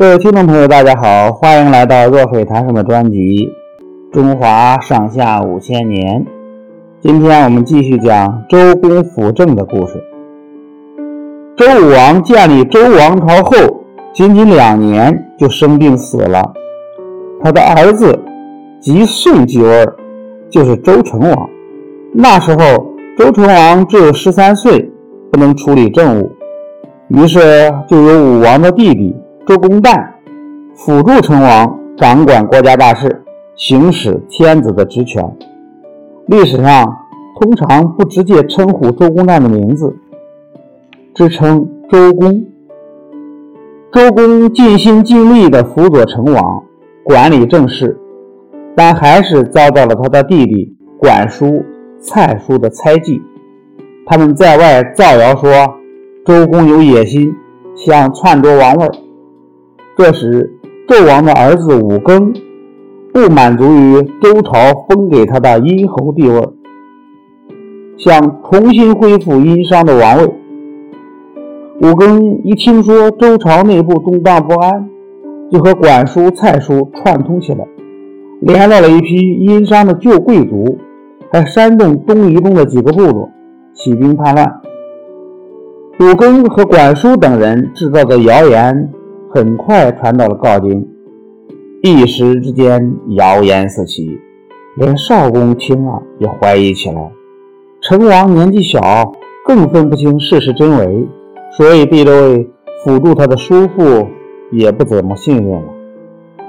各位听众朋友，大家好，欢迎来到若水谈什么专辑《中华上下五千年》。今天我们继续讲周公辅政的故事。周武王建立周王朝后，仅仅两年就生病死了。他的儿子即宋继位，就是周成王。那时候周成王只有十三岁，不能处理政务，于是就由武王的弟弟。周公旦辅助成王，掌管国家大事，行使天子的职权。历史上通常不直接称呼周公旦的名字，只称周公。周公尽心尽力地辅佐成王，管理政事，但还是遭到了他的弟弟管叔、蔡叔的猜忌。他们在外造谣说周公有野心，想篡夺王位。这时，纣王的儿子武庚不满足于周朝封给他的殷侯地位，想重新恢复殷商的王位。武庚一听说周朝内部动荡不安，就和管叔、蔡叔串通起来，联络了一批殷商的旧贵族，还煽动东夷中的几个部落起兵叛乱。武庚和管叔等人制造的谣言。很快传到了镐京，一时之间谣言四起，连少公听了也怀疑起来。成王年纪小，更分不清事实真伪，所以对这位辅助他的叔父也不怎么信任了。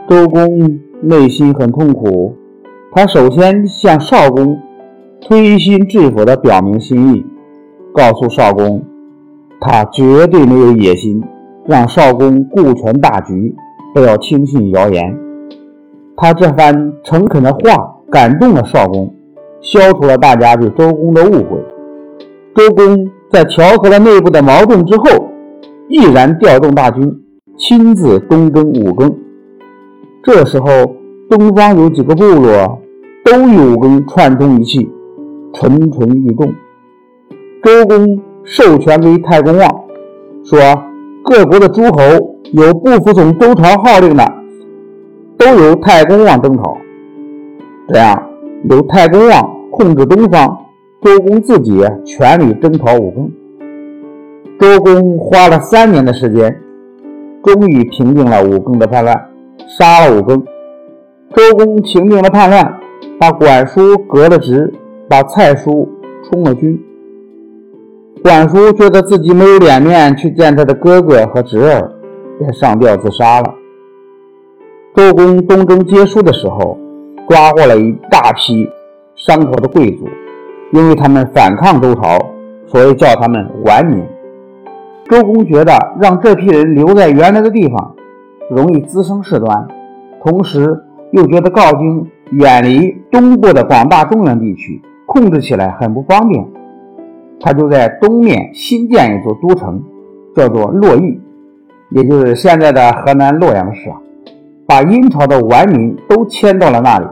周公内心很痛苦，他首先向少公推心置腹地表明心意，告诉少公，他绝对没有野心。让少公顾全大局，不要轻信谣言。他这番诚恳的话感动了少公，消除了大家对周公的误会。周公在调和了内部的矛盾之后，毅然调动大军，亲自东征武庚。这时候，东方有几个部落都与武庚串通一气，蠢蠢欲动。周公授权给太公望，说。各国的诸侯有不服从周朝号令的，都由太公望征讨。这样由太公望控制东方，周公自己全力征讨武庚。周公花了三年的时间，终于平定了武庚的叛乱，杀了武庚。周公平定了叛乱，把管叔革了职，把蔡叔充了军。管叔觉得自己没有脸面去见他的哥哥和侄儿，便上吊自杀了。周公东征结束的时候，抓获了一大批商朝的贵族，因为他们反抗周朝，所以叫他们顽民。周公觉得让这批人留在原来的地方，容易滋生事端，同时又觉得镐京远离东部的广大中原地区，控制起来很不方便。他就在东面新建一座都城，叫做洛邑，也就是现在的河南洛阳市啊，把殷朝的顽民都迁到了那里，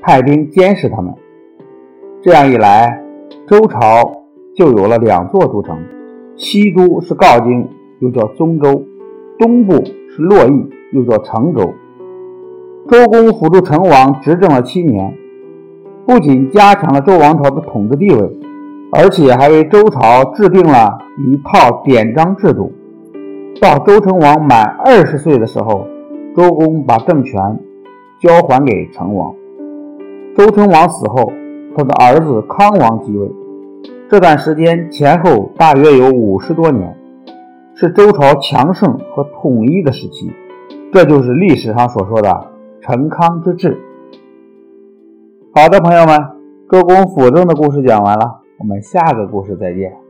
派兵监视他们。这样一来，周朝就有了两座都城，西都是镐京，又叫宗周；东部是洛邑，又叫成州。周公辅助成王执政了七年，不仅加强了周王朝的统治地位。而且还为周朝制定了一套典章制度。到周成王满二十岁的时候，周公把政权交还给成王。周成王死后，他的儿子康王继位。这段时间前后大约有五十多年，是周朝强盛和统一的时期。这就是历史上所说的成康之治。好的，朋友们，周公辅政的故事讲完了。我们下个故事再见。